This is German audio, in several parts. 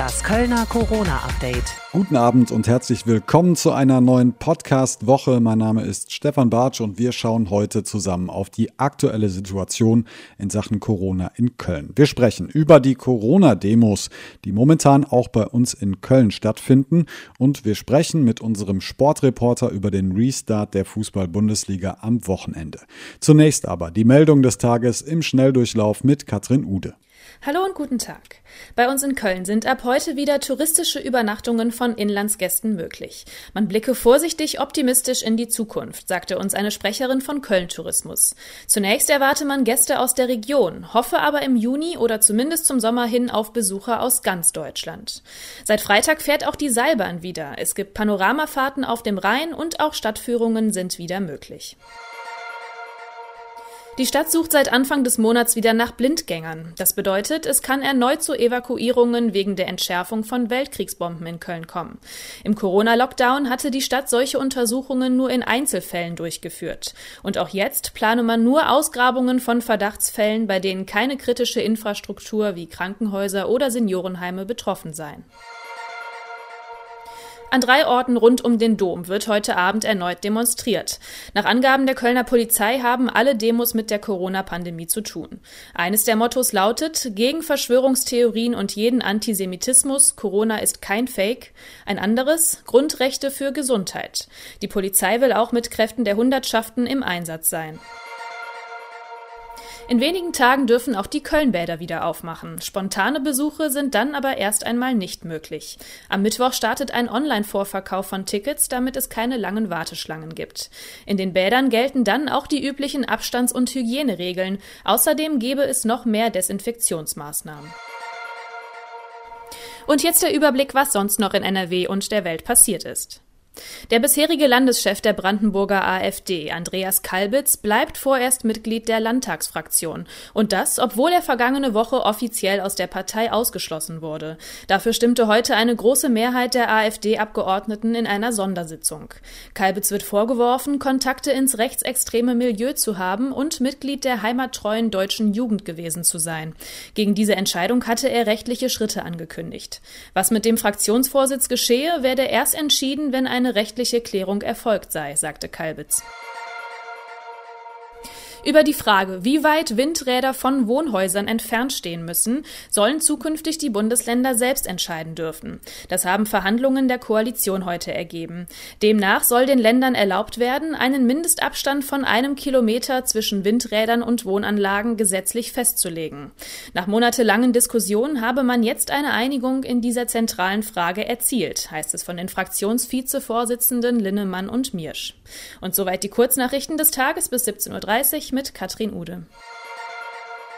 Das Kölner Corona-Update. Guten Abend und herzlich willkommen zu einer neuen Podcast-Woche. Mein Name ist Stefan Bartsch und wir schauen heute zusammen auf die aktuelle Situation in Sachen Corona in Köln. Wir sprechen über die Corona-Demos, die momentan auch bei uns in Köln stattfinden. Und wir sprechen mit unserem Sportreporter über den Restart der Fußball-Bundesliga am Wochenende. Zunächst aber die Meldung des Tages im Schnelldurchlauf mit Katrin Ude. Hallo und guten Tag. Bei uns in Köln sind ab heute wieder touristische Übernachtungen von Inlandsgästen möglich. Man blicke vorsichtig optimistisch in die Zukunft, sagte uns eine Sprecherin von Köln Tourismus. Zunächst erwarte man Gäste aus der Region, hoffe aber im Juni oder zumindest zum Sommer hin auf Besucher aus ganz Deutschland. Seit Freitag fährt auch die Seilbahn wieder. Es gibt Panoramafahrten auf dem Rhein und auch Stadtführungen sind wieder möglich. Die Stadt sucht seit Anfang des Monats wieder nach Blindgängern. Das bedeutet, es kann erneut zu Evakuierungen wegen der Entschärfung von Weltkriegsbomben in Köln kommen. Im Corona-Lockdown hatte die Stadt solche Untersuchungen nur in Einzelfällen durchgeführt. Und auch jetzt plane man nur Ausgrabungen von Verdachtsfällen, bei denen keine kritische Infrastruktur wie Krankenhäuser oder Seniorenheime betroffen seien. An drei Orten rund um den Dom wird heute Abend erneut demonstriert. Nach Angaben der Kölner Polizei haben alle Demos mit der Corona-Pandemie zu tun. Eines der Mottos lautet gegen Verschwörungstheorien und jeden Antisemitismus, Corona ist kein Fake. Ein anderes Grundrechte für Gesundheit. Die Polizei will auch mit Kräften der Hundertschaften im Einsatz sein. In wenigen Tagen dürfen auch die Kölnbäder wieder aufmachen. Spontane Besuche sind dann aber erst einmal nicht möglich. Am Mittwoch startet ein Online-Vorverkauf von Tickets, damit es keine langen Warteschlangen gibt. In den Bädern gelten dann auch die üblichen Abstands- und Hygieneregeln. Außerdem gäbe es noch mehr Desinfektionsmaßnahmen. Und jetzt der Überblick, was sonst noch in NRW und der Welt passiert ist. Der bisherige Landeschef der Brandenburger AfD, Andreas Kalbitz, bleibt vorerst Mitglied der Landtagsfraktion. Und das, obwohl er vergangene Woche offiziell aus der Partei ausgeschlossen wurde. Dafür stimmte heute eine große Mehrheit der AfD-Abgeordneten in einer Sondersitzung. Kalbitz wird vorgeworfen, Kontakte ins rechtsextreme Milieu zu haben und Mitglied der heimattreuen deutschen Jugend gewesen zu sein. Gegen diese Entscheidung hatte er rechtliche Schritte angekündigt. Was mit dem Fraktionsvorsitz geschehe, werde erst entschieden, wenn eine rechtliche Klärung erfolgt sei, sagte Kalbitz. Über die Frage, wie weit Windräder von Wohnhäusern entfernt stehen müssen, sollen zukünftig die Bundesländer selbst entscheiden dürfen. Das haben Verhandlungen der Koalition heute ergeben. Demnach soll den Ländern erlaubt werden, einen Mindestabstand von einem Kilometer zwischen Windrädern und Wohnanlagen gesetzlich festzulegen. Nach monatelangen Diskussionen habe man jetzt eine Einigung in dieser zentralen Frage erzielt, heißt es von den Fraktionsvizevorsitzenden Linnemann und Miersch. Und soweit die Kurznachrichten des Tages bis 17.30 Uhr mit Katrin Ude.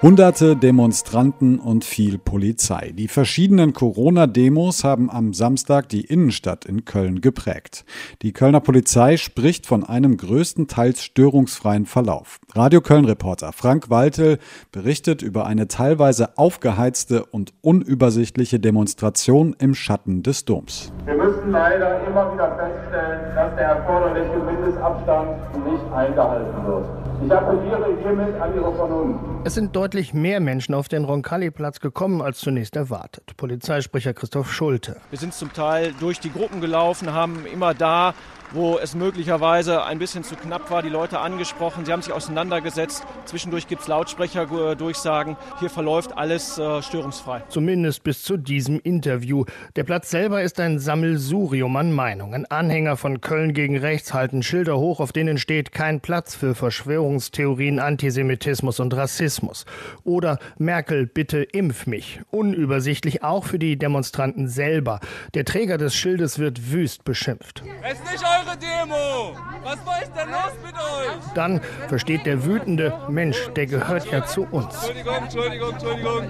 Hunderte Demonstranten und viel Polizei. Die verschiedenen Corona-Demos haben am Samstag die Innenstadt in Köln geprägt. Die Kölner Polizei spricht von einem größtenteils störungsfreien Verlauf. Radio Köln-Reporter Frank Waltel berichtet über eine teilweise aufgeheizte und unübersichtliche Demonstration im Schatten des Doms. Wir müssen leider immer wieder feststellen, dass der erforderliche Mindestabstand nicht eingehalten wird. Ich appelliere hiermit an Ihre Vernunft. Es sind deutlich mehr Menschen auf den Roncalli-Platz gekommen als zunächst erwartet. Polizeisprecher Christoph Schulte. Wir sind zum Teil durch die Gruppen gelaufen, haben immer da wo es möglicherweise ein bisschen zu knapp war, die Leute angesprochen. Sie haben sich auseinandergesetzt. Zwischendurch gibt es Lautsprecherdurchsagen. Hier verläuft alles äh, störungsfrei. Zumindest bis zu diesem Interview. Der Platz selber ist ein Sammelsurium an Meinungen. Anhänger von Köln gegen rechts halten Schilder hoch, auf denen steht kein Platz für Verschwörungstheorien, Antisemitismus und Rassismus. Oder Merkel, bitte impf mich. Unübersichtlich auch für die Demonstranten selber. Der Träger des Schildes wird wüst beschimpft. Es ist nicht eure Demo. Was war denn los mit euch? Dann versteht der wütende Mensch, der gehört ja zu uns. Entschuldigung, Entschuldigung, Entschuldigung.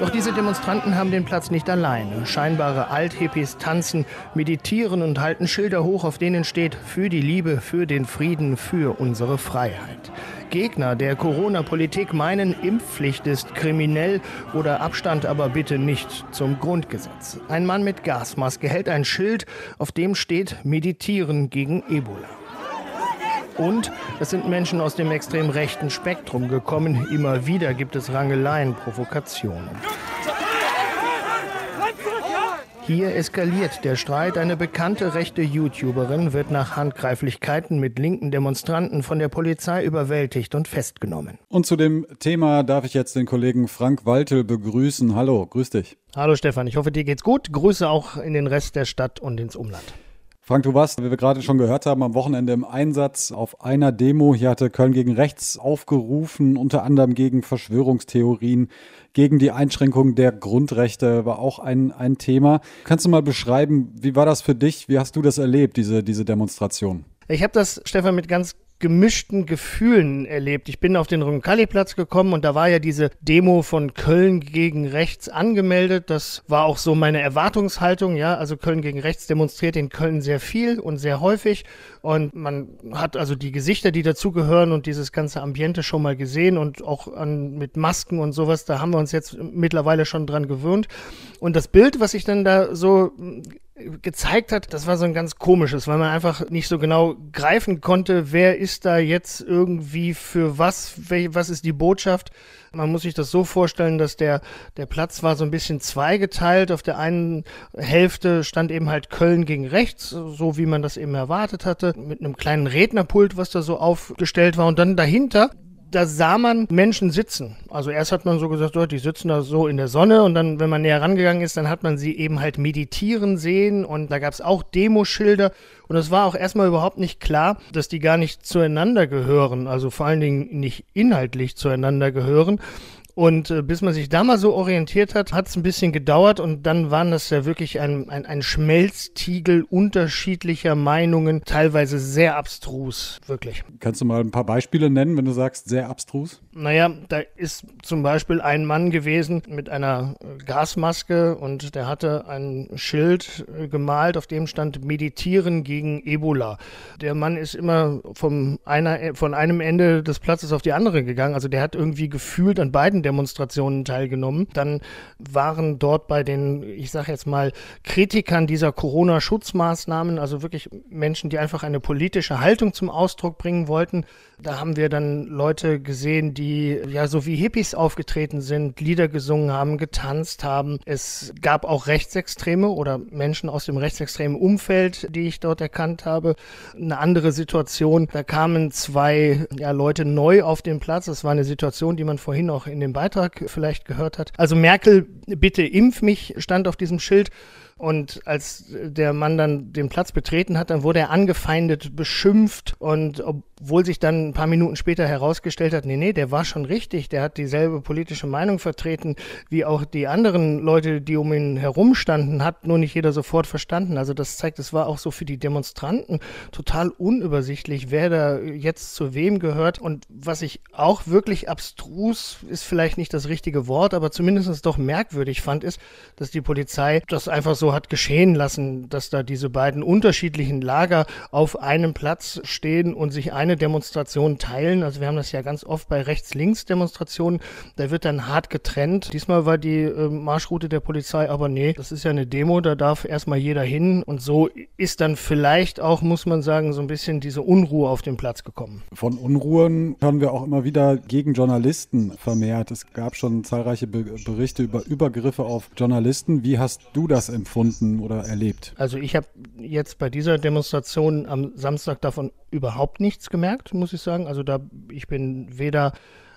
Doch diese Demonstranten haben den Platz nicht alleine. Scheinbare Althippies tanzen, meditieren und halten Schilder hoch, auf denen steht für die Liebe, für den Frieden, für unsere Freiheit. Gegner der Corona-Politik meinen, Impfpflicht ist kriminell oder Abstand aber bitte nicht zum Grundgesetz. Ein Mann mit Gasmaske hält ein Schild, auf dem steht Meditieren gegen Ebola. Und es sind Menschen aus dem extrem rechten Spektrum gekommen. Immer wieder gibt es Rangeleien, Provokationen. Hier eskaliert der Streit. Eine bekannte rechte YouTuberin wird nach Handgreiflichkeiten mit linken Demonstranten von der Polizei überwältigt und festgenommen. Und zu dem Thema darf ich jetzt den Kollegen Frank Waltel begrüßen. Hallo, grüß dich. Hallo Stefan, ich hoffe, dir geht's gut. Grüße auch in den Rest der Stadt und ins Umland. Frank, du warst, wie wir gerade schon gehört haben, am Wochenende im Einsatz auf einer Demo. Hier hatte Köln gegen Rechts aufgerufen, unter anderem gegen Verschwörungstheorien, gegen die Einschränkung der Grundrechte war auch ein, ein Thema. Kannst du mal beschreiben, wie war das für dich? Wie hast du das erlebt, diese, diese Demonstration? Ich habe das, Stefan, mit ganz gemischten Gefühlen erlebt. Ich bin auf den Roncalli-Platz gekommen und da war ja diese Demo von Köln gegen rechts angemeldet. Das war auch so meine Erwartungshaltung, ja. Also Köln gegen rechts demonstriert in Köln sehr viel und sehr häufig. Und man hat also die Gesichter, die dazugehören und dieses ganze Ambiente schon mal gesehen und auch an, mit Masken und sowas, da haben wir uns jetzt mittlerweile schon dran gewöhnt. Und das Bild, was ich dann da so gezeigt hat, das war so ein ganz komisches, weil man einfach nicht so genau greifen konnte, wer ist da jetzt irgendwie für was, was ist die Botschaft. Man muss sich das so vorstellen, dass der, der Platz war so ein bisschen zweigeteilt. Auf der einen Hälfte stand eben halt Köln gegen rechts, so wie man das eben erwartet hatte, mit einem kleinen Rednerpult, was da so aufgestellt war. Und dann dahinter da sah man Menschen sitzen. Also erst hat man so gesagt, oh, die sitzen da so in der Sonne und dann, wenn man näher rangegangen ist, dann hat man sie eben halt meditieren sehen und da gab es auch Demoschilder und es war auch erstmal überhaupt nicht klar, dass die gar nicht zueinander gehören, also vor allen Dingen nicht inhaltlich zueinander gehören. Und äh, bis man sich da mal so orientiert hat, hat es ein bisschen gedauert und dann waren das ja wirklich ein, ein, ein Schmelztiegel unterschiedlicher Meinungen, teilweise sehr abstrus, wirklich. Kannst du mal ein paar Beispiele nennen, wenn du sagst, sehr abstrus? Naja, da ist zum Beispiel ein Mann gewesen mit einer Gasmaske und der hatte ein Schild äh, gemalt, auf dem stand Meditieren gegen Ebola. Der Mann ist immer vom einer, äh, von einem Ende des Platzes auf die andere gegangen. Also der hat irgendwie gefühlt an beiden Demonstrationen teilgenommen. Dann waren dort bei den, ich sage jetzt mal, Kritikern dieser Corona-Schutzmaßnahmen, also wirklich Menschen, die einfach eine politische Haltung zum Ausdruck bringen wollten, da haben wir dann Leute gesehen, die ja so wie Hippies aufgetreten sind, Lieder gesungen haben, getanzt haben. Es gab auch Rechtsextreme oder Menschen aus dem rechtsextremen Umfeld, die ich dort erkannt habe. Eine andere Situation, da kamen zwei ja, Leute neu auf den Platz. Das war eine Situation, die man vorhin auch in dem Beitrag vielleicht gehört hat. Also Merkel, bitte impf mich, stand auf diesem Schild. Und als der Mann dann den Platz betreten hat, dann wurde er angefeindet, beschimpft und obwohl sich dann ein paar Minuten später herausgestellt hat, nee, nee, der war schon richtig, der hat dieselbe politische Meinung vertreten wie auch die anderen Leute, die um ihn herum standen, hat nur nicht jeder sofort verstanden. Also das zeigt, es war auch so für die Demonstranten total unübersichtlich, wer da jetzt zu wem gehört. Und was ich auch wirklich abstrus, ist vielleicht nicht das richtige Wort, aber zumindest doch merkwürdig fand, ist, dass die Polizei das einfach so hat geschehen lassen, dass da diese beiden unterschiedlichen Lager auf einem Platz stehen und sich eine Demonstration teilen. Also wir haben das ja ganz oft bei Rechts-Links-Demonstrationen. Da wird dann hart getrennt. Diesmal war die äh, Marschroute der Polizei aber nee, das ist ja eine Demo, da darf erstmal jeder hin. Und so ist dann vielleicht auch, muss man sagen, so ein bisschen diese Unruhe auf den Platz gekommen. Von Unruhen hören wir auch immer wieder gegen Journalisten vermehrt. Es gab schon zahlreiche Be Berichte über Übergriffe auf Journalisten. Wie hast du das empfunden? Empfunden oder erlebt? Also ich habe jetzt bei dieser Demonstration am Samstag davon überhaupt nichts gemerkt, muss ich sagen. Also da ich bin weder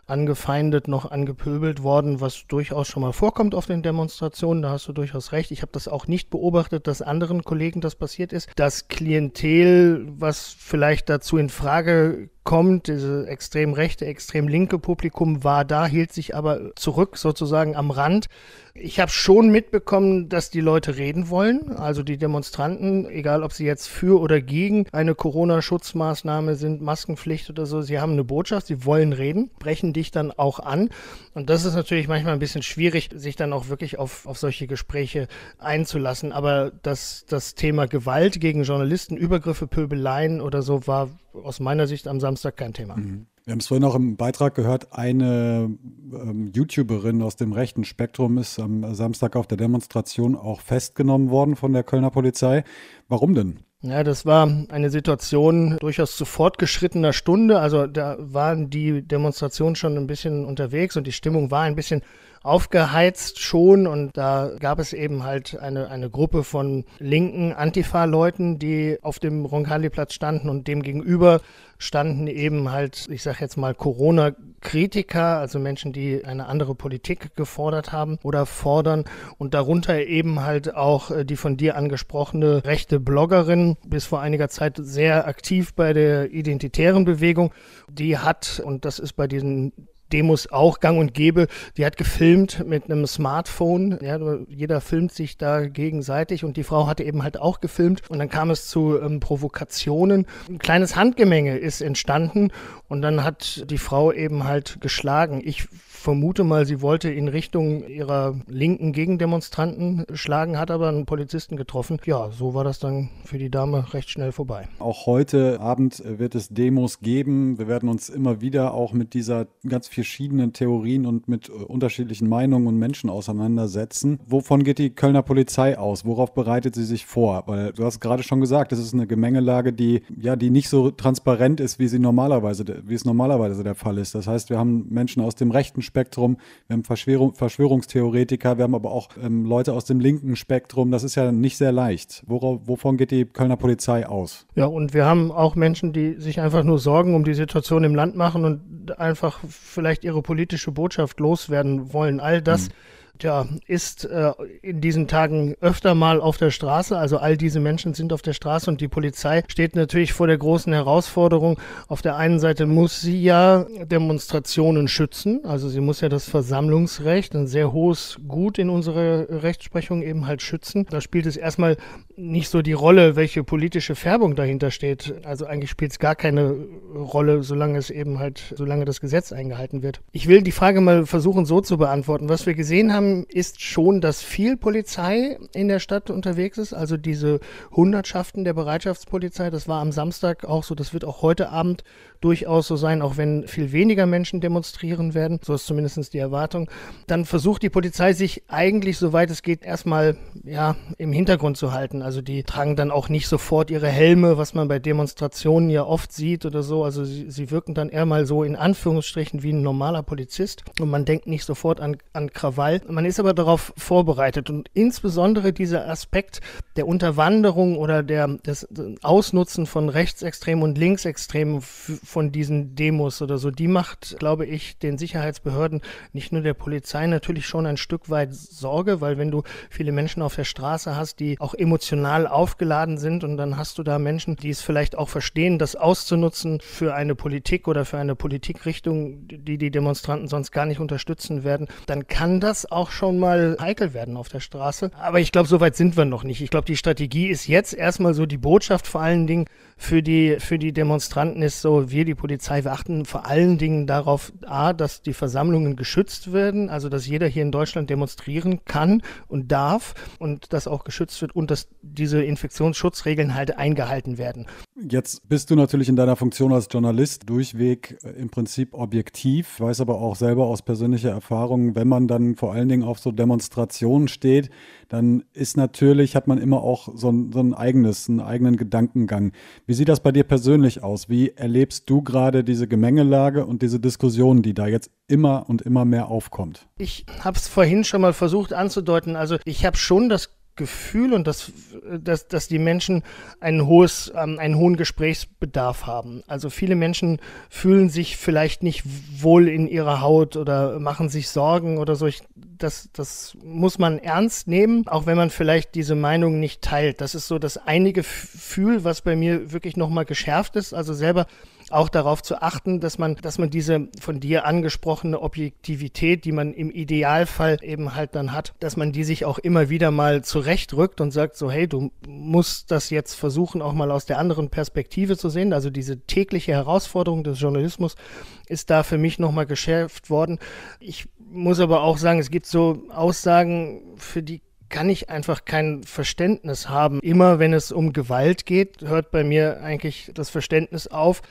angefeindet noch angepöbelt worden, was durchaus schon mal vorkommt auf den Demonstrationen. Da hast du durchaus recht. Ich habe das auch nicht beobachtet, dass anderen Kollegen das passiert ist. Das Klientel, was vielleicht dazu in Frage kommt. Diese extrem rechte, extrem linke Publikum war da, hielt sich aber zurück, sozusagen am Rand. Ich habe schon mitbekommen, dass die Leute reden wollen. Also die Demonstranten, egal ob sie jetzt für oder gegen eine Corona-Schutzmaßnahme sind, Maskenpflicht oder so, sie haben eine Botschaft, sie wollen reden, brechen dich dann auch an. Und das ist natürlich manchmal ein bisschen schwierig, sich dann auch wirklich auf, auf solche Gespräche einzulassen. Aber das, das Thema Gewalt gegen Journalisten, Übergriffe, Pöbeleien oder so war aus meiner Sicht am Samstag kein Thema. Mhm. Wir haben es vorhin auch im Beitrag gehört, eine ähm, YouTuberin aus dem rechten Spektrum ist am Samstag auf der Demonstration auch festgenommen worden von der Kölner Polizei. Warum denn? Ja, das war eine Situation durchaus zu fortgeschrittener Stunde. Also da waren die Demonstrationen schon ein bisschen unterwegs und die Stimmung war ein bisschen aufgeheizt schon. Und da gab es eben halt eine, eine Gruppe von linken Antifa-Leuten, die auf dem Roncalli-Platz standen und dem gegenüber standen eben halt, ich sag jetzt mal Corona-Kritiker, also Menschen, die eine andere Politik gefordert haben oder fordern. Und darunter eben halt auch äh, die von dir angesprochene rechte Bloggerin, bis vor einiger Zeit sehr aktiv bei der identitären Bewegung, die hat, und das ist bei diesen Demos auch gang und gäbe. Die hat gefilmt mit einem Smartphone. Ja, jeder filmt sich da gegenseitig und die Frau hatte eben halt auch gefilmt. Und dann kam es zu ähm, Provokationen. Ein kleines Handgemenge ist entstanden und dann hat die Frau eben halt geschlagen. Ich vermute mal, sie wollte in Richtung ihrer linken Gegendemonstranten schlagen, hat aber einen Polizisten getroffen. Ja, so war das dann für die Dame recht schnell vorbei. Auch heute Abend wird es Demos geben. Wir werden uns immer wieder auch mit dieser ganz verschiedenen Theorien und mit äh, unterschiedlichen Meinungen und Menschen auseinandersetzen. Wovon geht die Kölner Polizei aus? Worauf bereitet sie sich vor? Weil du hast gerade schon gesagt, es ist eine Gemengelage, die ja, die nicht so transparent ist, wie sie normalerweise, wie es normalerweise der Fall ist. Das heißt, wir haben Menschen aus dem rechten Spektrum, wir haben Verschwörung, Verschwörungstheoretiker, wir haben aber auch ähm, Leute aus dem linken Spektrum. Das ist ja nicht sehr leicht. Worauf, wovon geht die Kölner Polizei aus? Ja, und wir haben auch Menschen, die sich einfach nur Sorgen um die Situation im Land machen und einfach vielleicht ihre politische Botschaft loswerden wollen. All das. Mhm ja, ist äh, in diesen Tagen öfter mal auf der Straße. Also all diese Menschen sind auf der Straße und die Polizei steht natürlich vor der großen Herausforderung. Auf der einen Seite muss sie ja Demonstrationen schützen. Also sie muss ja das Versammlungsrecht, ein sehr hohes Gut in unserer Rechtsprechung eben halt schützen. Da spielt es erstmal nicht so die Rolle, welche politische Färbung dahinter steht. Also eigentlich spielt es gar keine Rolle, solange es eben halt, solange das Gesetz eingehalten wird. Ich will die Frage mal versuchen so zu beantworten. Was wir gesehen haben, ist schon, dass viel Polizei in der Stadt unterwegs ist. Also diese Hundertschaften der Bereitschaftspolizei, das war am Samstag auch so, das wird auch heute Abend durchaus so sein, auch wenn viel weniger Menschen demonstrieren werden. So ist zumindest die Erwartung. Dann versucht die Polizei sich eigentlich, soweit es geht, erstmal ja, im Hintergrund zu halten. Also die tragen dann auch nicht sofort ihre Helme, was man bei Demonstrationen ja oft sieht oder so. Also sie, sie wirken dann eher mal so in Anführungsstrichen wie ein normaler Polizist und man denkt nicht sofort an, an Krawall. Man ist aber darauf vorbereitet und insbesondere dieser Aspekt der Unterwanderung oder der, des Ausnutzen von Rechtsextremen und Linksextremen von diesen Demos oder so, die macht, glaube ich, den Sicherheitsbehörden, nicht nur der Polizei, natürlich schon ein Stück weit Sorge, weil wenn du viele Menschen auf der Straße hast, die auch emotional aufgeladen sind und dann hast du da Menschen, die es vielleicht auch verstehen, das auszunutzen für eine Politik oder für eine Politikrichtung, die die Demonstranten sonst gar nicht unterstützen werden, dann kann das auch schon mal heikel werden auf der Straße. Aber ich glaube, so weit sind wir noch nicht. Ich glaube, die Strategie ist jetzt erstmal so die Botschaft vor allen Dingen für die, für die Demonstranten ist so, wir, die Polizei, wir achten vor allen Dingen darauf, A, dass die Versammlungen geschützt werden, also dass jeder hier in Deutschland demonstrieren kann und darf und das auch geschützt wird und dass diese Infektionsschutzregeln halt eingehalten werden. Jetzt bist du natürlich in deiner Funktion als Journalist durchweg äh, im Prinzip objektiv, weiß aber auch selber aus persönlicher Erfahrung, wenn man dann vor allen Dingen auf so Demonstrationen steht, dann ist natürlich, hat man immer auch so ein, so ein eigenes, einen eigenen Gedankengang. Wie sieht das bei dir persönlich aus? Wie erlebst du gerade diese Gemengelage und diese Diskussion, die da jetzt immer und immer mehr aufkommt? Ich habe es vorhin schon mal versucht anzudeuten. Also ich habe schon das Gefühl und dass, dass, dass die Menschen ein hohes, ähm, einen hohen Gesprächsbedarf haben. Also viele Menschen fühlen sich vielleicht nicht wohl in ihrer Haut oder machen sich Sorgen oder so. Ich, das, das muss man ernst nehmen, auch wenn man vielleicht diese Meinung nicht teilt. Das ist so das eine Gefühl, was bei mir wirklich nochmal geschärft ist. Also selber auch darauf zu achten, dass man, dass man diese von dir angesprochene Objektivität, die man im Idealfall eben halt dann hat, dass man die sich auch immer wieder mal zurechtrückt und sagt so, hey, du musst das jetzt versuchen, auch mal aus der anderen Perspektive zu sehen. Also diese tägliche Herausforderung des Journalismus ist da für mich nochmal geschärft worden. Ich muss aber auch sagen, es gibt so Aussagen, für die kann ich einfach kein Verständnis haben. Immer wenn es um Gewalt geht, hört bei mir eigentlich das Verständnis auf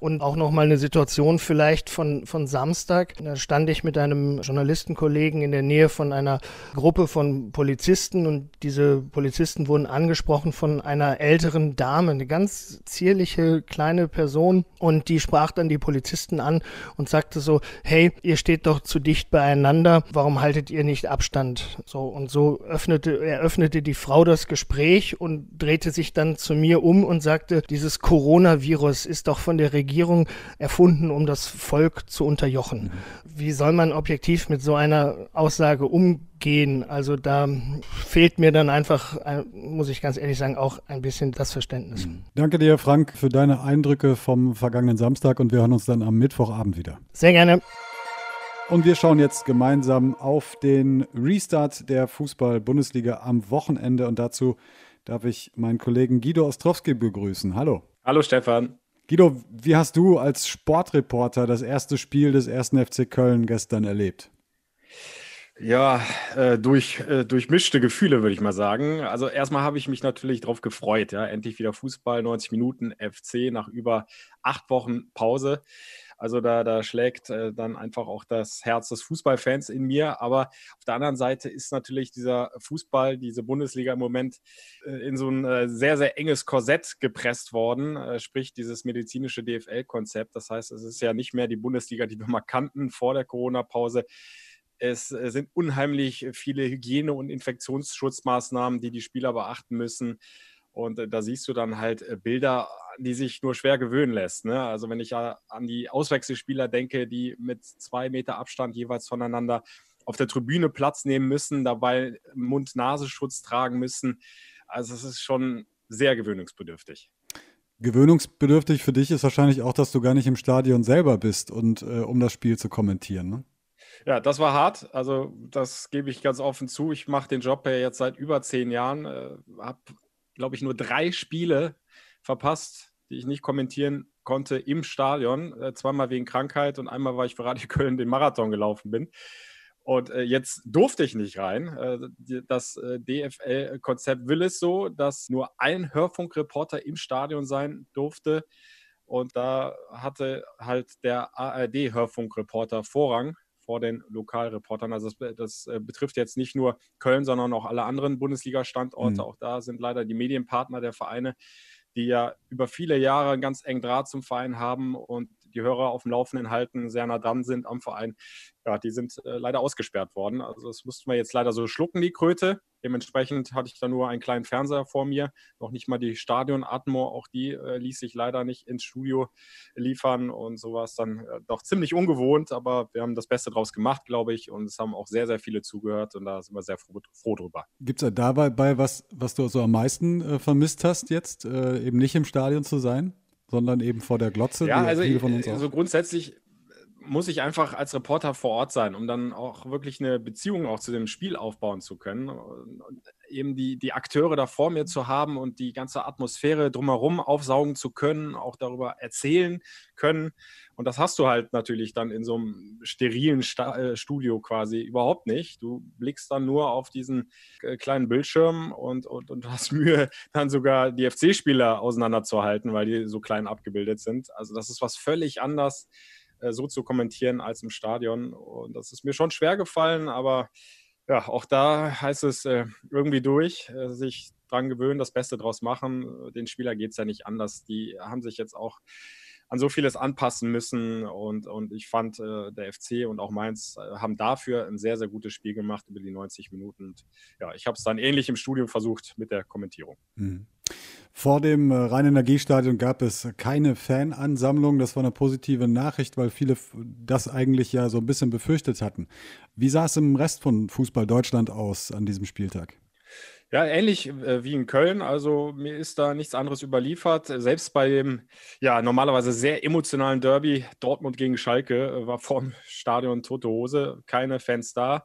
Und auch nochmal eine Situation vielleicht von, von Samstag. Da stand ich mit einem Journalistenkollegen in der Nähe von einer Gruppe von Polizisten und diese Polizisten wurden angesprochen von einer älteren Dame, eine ganz zierliche kleine Person und die sprach dann die Polizisten an und sagte so, hey, ihr steht doch zu dicht beieinander, warum haltet ihr nicht Abstand? So und so öffnete, eröffnete die Frau das Gespräch und drehte sich dann zu mir um und sagte, dieses Coronavirus ist doch von der Regierung erfunden, um das Volk zu unterjochen. Wie soll man objektiv mit so einer Aussage umgehen? Also da fehlt mir dann einfach, äh, muss ich ganz ehrlich sagen, auch ein bisschen das Verständnis. Mhm. Danke dir, Frank, für deine Eindrücke vom vergangenen Samstag und wir hören uns dann am Mittwochabend wieder. Sehr gerne. Und wir schauen jetzt gemeinsam auf den Restart der Fußball-Bundesliga am Wochenende und dazu darf ich meinen Kollegen Guido Ostrowski begrüßen. Hallo. Hallo Stefan. Guido, wie hast du als Sportreporter das erste Spiel des ersten FC Köln gestern erlebt? Ja, äh, durch, äh, durchmischte Gefühle, würde ich mal sagen. Also erstmal habe ich mich natürlich darauf gefreut, ja, endlich wieder Fußball, 90 Minuten FC nach über acht Wochen Pause. Also da, da schlägt äh, dann einfach auch das Herz des Fußballfans in mir. Aber auf der anderen Seite ist natürlich dieser Fußball, diese Bundesliga im Moment äh, in so ein äh, sehr, sehr enges Korsett gepresst worden, äh, sprich dieses medizinische DFL-Konzept. Das heißt, es ist ja nicht mehr die Bundesliga, die wir mal kannten vor der Corona-Pause. Es äh, sind unheimlich viele Hygiene- und Infektionsschutzmaßnahmen, die die Spieler beachten müssen. Und äh, da siehst du dann halt Bilder die sich nur schwer gewöhnen lässt. Ne? Also wenn ich ja an die Auswechselspieler denke, die mit zwei Meter Abstand jeweils voneinander auf der Tribüne Platz nehmen müssen, dabei Mund-Nasenschutz tragen müssen. Also es ist schon sehr gewöhnungsbedürftig. Gewöhnungsbedürftig für dich ist wahrscheinlich auch, dass du gar nicht im Stadion selber bist und äh, um das Spiel zu kommentieren. Ne? Ja, das war hart. Also das gebe ich ganz offen zu. Ich mache den Job ja jetzt seit über zehn Jahren. Äh, habe, glaube ich, nur drei Spiele verpasst, die ich nicht kommentieren konnte im Stadion. Äh, zweimal wegen Krankheit und einmal, weil ich für Radio Köln den Marathon gelaufen bin. Und äh, jetzt durfte ich nicht rein. Äh, das äh, DFL-Konzept will es so, dass nur ein Hörfunkreporter im Stadion sein durfte. Und da hatte halt der ARD-Hörfunkreporter Vorrang vor den Lokalreportern. Also das, das äh, betrifft jetzt nicht nur Köln, sondern auch alle anderen Bundesliga-Standorte. Mhm. Auch da sind leider die Medienpartner der Vereine die ja über viele Jahre einen ganz engen Draht zum Verein haben und die Hörer auf dem Laufenden halten, sehr nah dran sind am Verein, ja, die sind äh, leider ausgesperrt worden. Also das mussten wir jetzt leider so schlucken, die Kröte. Dementsprechend hatte ich da nur einen kleinen Fernseher vor mir, noch nicht mal die Stadion-Atmo, auch die äh, ließ sich leider nicht ins Studio liefern und sowas dann äh, doch ziemlich ungewohnt, aber wir haben das Beste draus gemacht, glaube ich, und es haben auch sehr, sehr viele zugehört und da sind wir sehr froh, froh drüber. Gibt es da dabei was, was du so am meisten äh, vermisst hast jetzt, äh, eben nicht im Stadion zu sein? Sondern eben vor der Glotze. Ja, also, also grundsätzlich muss ich einfach als Reporter vor Ort sein, um dann auch wirklich eine Beziehung auch zu dem Spiel aufbauen zu können. Und eben die, die Akteure da vor mir zu haben und die ganze Atmosphäre drumherum aufsaugen zu können, auch darüber erzählen können. Und das hast du halt natürlich dann in so einem sterilen Sta äh, Studio quasi überhaupt nicht. Du blickst dann nur auf diesen äh, kleinen Bildschirm und, und, und hast Mühe, dann sogar die FC-Spieler auseinanderzuhalten, weil die so klein abgebildet sind. Also das ist was völlig anders äh, so zu kommentieren als im Stadion. Und das ist mir schon schwer gefallen, aber ja, auch da heißt es äh, irgendwie durch, äh, sich dran gewöhnen, das Beste draus machen. Den Spieler geht es ja nicht anders. Die haben sich jetzt auch an so vieles anpassen müssen und, und ich fand, äh, der FC und auch Mainz äh, haben dafür ein sehr, sehr gutes Spiel gemacht über die 90 Minuten. Und ja, ich habe es dann ähnlich im Studium versucht mit der Kommentierung. Mhm. Vor dem äh, Rhein-Energiestadion gab es keine Fanansammlung. Das war eine positive Nachricht, weil viele das eigentlich ja so ein bisschen befürchtet hatten. Wie sah es im Rest von Fußball Deutschland aus an diesem Spieltag? Ja, ähnlich äh, wie in Köln. Also mir ist da nichts anderes überliefert. Selbst bei dem ja normalerweise sehr emotionalen Derby Dortmund gegen Schalke äh, war vorm Stadion tote Hose, keine Fans da.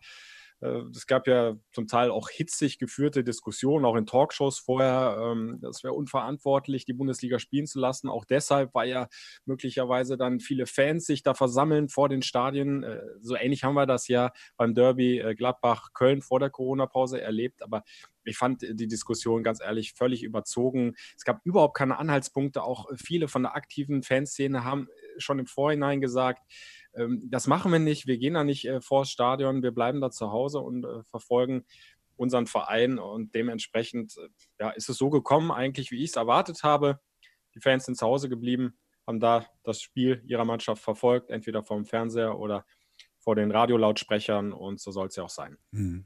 Äh, es gab ja zum Teil auch hitzig geführte Diskussionen, auch in Talkshows vorher. Ähm, das wäre unverantwortlich, die Bundesliga spielen zu lassen. Auch deshalb, weil ja möglicherweise dann viele Fans sich da versammeln vor den Stadien. Äh, so ähnlich haben wir das ja beim Derby äh, Gladbach-Köln vor der Corona-Pause erlebt. Aber ich fand die Diskussion ganz ehrlich völlig überzogen. Es gab überhaupt keine Anhaltspunkte. Auch viele von der aktiven Fanszene haben schon im Vorhinein gesagt, das machen wir nicht. Wir gehen da nicht äh, vors Stadion. Wir bleiben da zu Hause und äh, verfolgen unseren Verein. Und dementsprechend äh, ja, ist es so gekommen, eigentlich, wie ich es erwartet habe. Die Fans sind zu Hause geblieben, haben da das Spiel ihrer Mannschaft verfolgt, entweder vom Fernseher oder vor den Radiolautsprechern. Und so soll es ja auch sein. Mhm.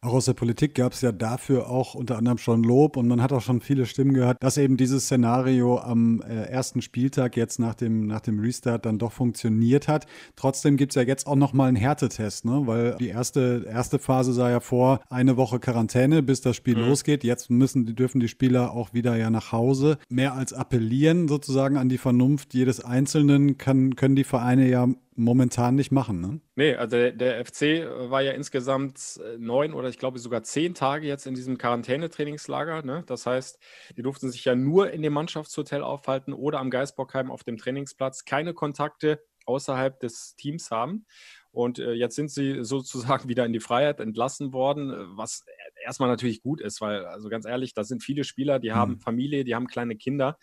Auch aus der Politik gab es ja dafür auch unter anderem schon Lob und man hat auch schon viele Stimmen gehört, dass eben dieses Szenario am äh, ersten Spieltag jetzt nach dem, nach dem Restart dann doch funktioniert hat. Trotzdem gibt es ja jetzt auch nochmal einen Härtetest, ne? weil die erste, erste Phase sah ja vor, eine Woche Quarantäne, bis das Spiel mhm. losgeht. Jetzt müssen, dürfen die Spieler auch wieder ja nach Hause. Mehr als appellieren sozusagen an die Vernunft jedes Einzelnen kann, können die Vereine ja momentan nicht machen, ne? Nee, also der, der FC war ja insgesamt äh, neun oder ich glaube sogar zehn Tage jetzt in diesem Quarantänetrainingslager. Ne? Das heißt, die durften sich ja nur in dem Mannschaftshotel aufhalten oder am Geisbockheim auf dem Trainingsplatz, keine Kontakte außerhalb des Teams haben. Und äh, jetzt sind sie sozusagen wieder in die Freiheit entlassen worden, äh, was erstmal natürlich gut ist, weil, also ganz ehrlich, da sind viele Spieler, die mhm. haben Familie, die haben kleine Kinder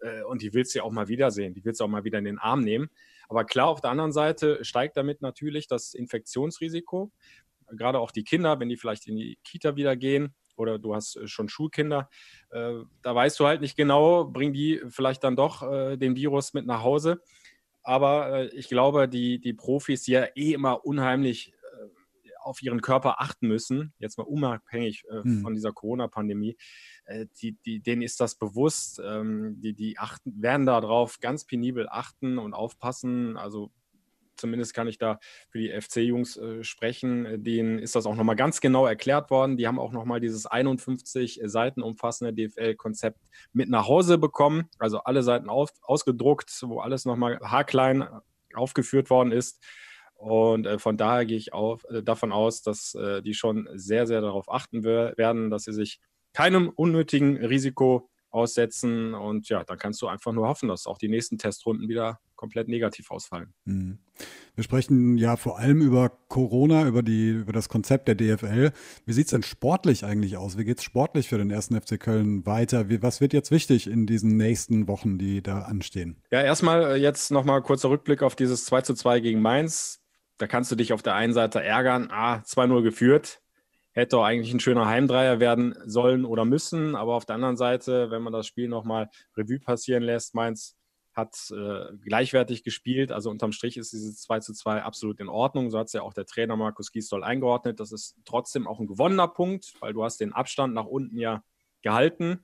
äh, und die willst du ja auch mal wiedersehen, die willst du auch mal wieder in den Arm nehmen. Aber klar, auf der anderen Seite steigt damit natürlich das Infektionsrisiko. Gerade auch die Kinder, wenn die vielleicht in die Kita wieder gehen oder du hast äh, schon Schulkinder, äh, da weißt du halt nicht genau, bringen die vielleicht dann doch äh, den Virus mit nach Hause. Aber ich glaube, die, die Profis, die ja eh immer unheimlich auf ihren Körper achten müssen, jetzt mal unabhängig äh, mhm. von dieser Corona-Pandemie, äh, die, die, denen ist das bewusst. Ähm, die die achten, werden darauf ganz penibel achten und aufpassen. Also zumindest kann ich da für die FC-Jungs äh, sprechen. Denen ist das auch nochmal ganz genau erklärt worden. Die haben auch nochmal dieses 51 Seiten umfassende DFL-Konzept mit nach Hause bekommen. Also alle Seiten auf, ausgedruckt, wo alles nochmal haarklein aufgeführt worden ist. Und äh, von daher gehe ich auf, äh, davon aus, dass äh, die schon sehr, sehr darauf achten werden, dass sie sich keinem unnötigen Risiko aussetzen. Und ja, dann kannst du einfach nur hoffen, dass auch die nächsten Testrunden wieder komplett negativ ausfallen. Mhm. Wir sprechen ja vor allem über Corona, über, die, über das Konzept der DFL. Wie sieht es denn sportlich eigentlich aus? Wie geht es sportlich für den ersten FC Köln weiter? Wie, was wird jetzt wichtig in diesen nächsten Wochen, die da anstehen? Ja, erstmal äh, jetzt nochmal kurzer Rückblick auf dieses 2 zu 2 gegen Mainz da kannst du dich auf der einen Seite ärgern, ah, 2-0 geführt, hätte auch eigentlich ein schöner Heimdreier werden sollen oder müssen, aber auf der anderen Seite, wenn man das Spiel nochmal Revue passieren lässt, Mainz hat äh, gleichwertig gespielt, also unterm Strich ist dieses 2 zu 2 absolut in Ordnung, so hat es ja auch der Trainer Markus Gisdol eingeordnet, das ist trotzdem auch ein gewonnener Punkt, weil du hast den Abstand nach unten ja gehalten,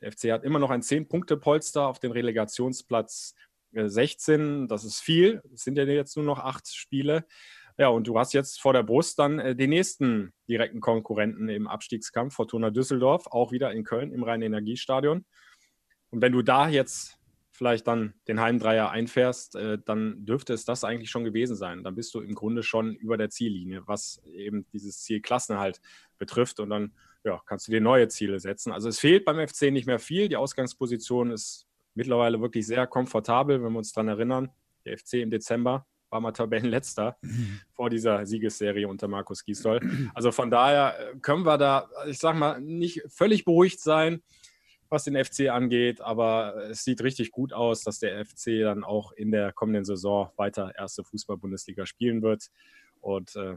der FC hat immer noch ein 10-Punkte-Polster auf den Relegationsplatz 16, das ist viel. Es sind ja jetzt nur noch acht Spiele. Ja, und du hast jetzt vor der Brust dann äh, den nächsten direkten Konkurrenten im Abstiegskampf, Fortuna Düsseldorf, auch wieder in Köln im Rhein-Energiestadion. Und wenn du da jetzt vielleicht dann den Heimdreier einfährst, äh, dann dürfte es das eigentlich schon gewesen sein. Dann bist du im Grunde schon über der Ziellinie, was eben dieses Ziel Klassenhalt betrifft. Und dann ja, kannst du dir neue Ziele setzen. Also es fehlt beim FC nicht mehr viel. Die Ausgangsposition ist mittlerweile wirklich sehr komfortabel, wenn wir uns daran erinnern. Der FC im Dezember war mal Tabellenletzter vor dieser Siegesserie unter Markus Gisdol. Also von daher äh, können wir da, ich sag mal, nicht völlig beruhigt sein, was den FC angeht, aber es sieht richtig gut aus, dass der FC dann auch in der kommenden Saison weiter erste Fußball-Bundesliga spielen wird. Und äh,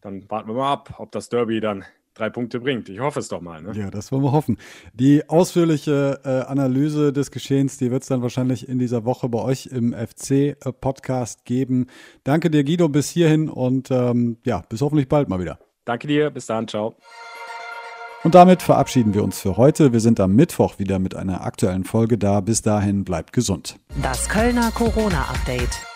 dann warten wir mal ab, ob das Derby dann drei Punkte bringt. Ich hoffe es doch mal. Ne? Ja, das wollen wir hoffen. Die ausführliche äh, Analyse des Geschehens, die wird es dann wahrscheinlich in dieser Woche bei euch im FC-Podcast geben. Danke dir, Guido, bis hierhin und ähm, ja, bis hoffentlich bald mal wieder. Danke dir, bis dann, ciao. Und damit verabschieden wir uns für heute. Wir sind am Mittwoch wieder mit einer aktuellen Folge da. Bis dahin bleibt gesund. Das Kölner Corona-Update.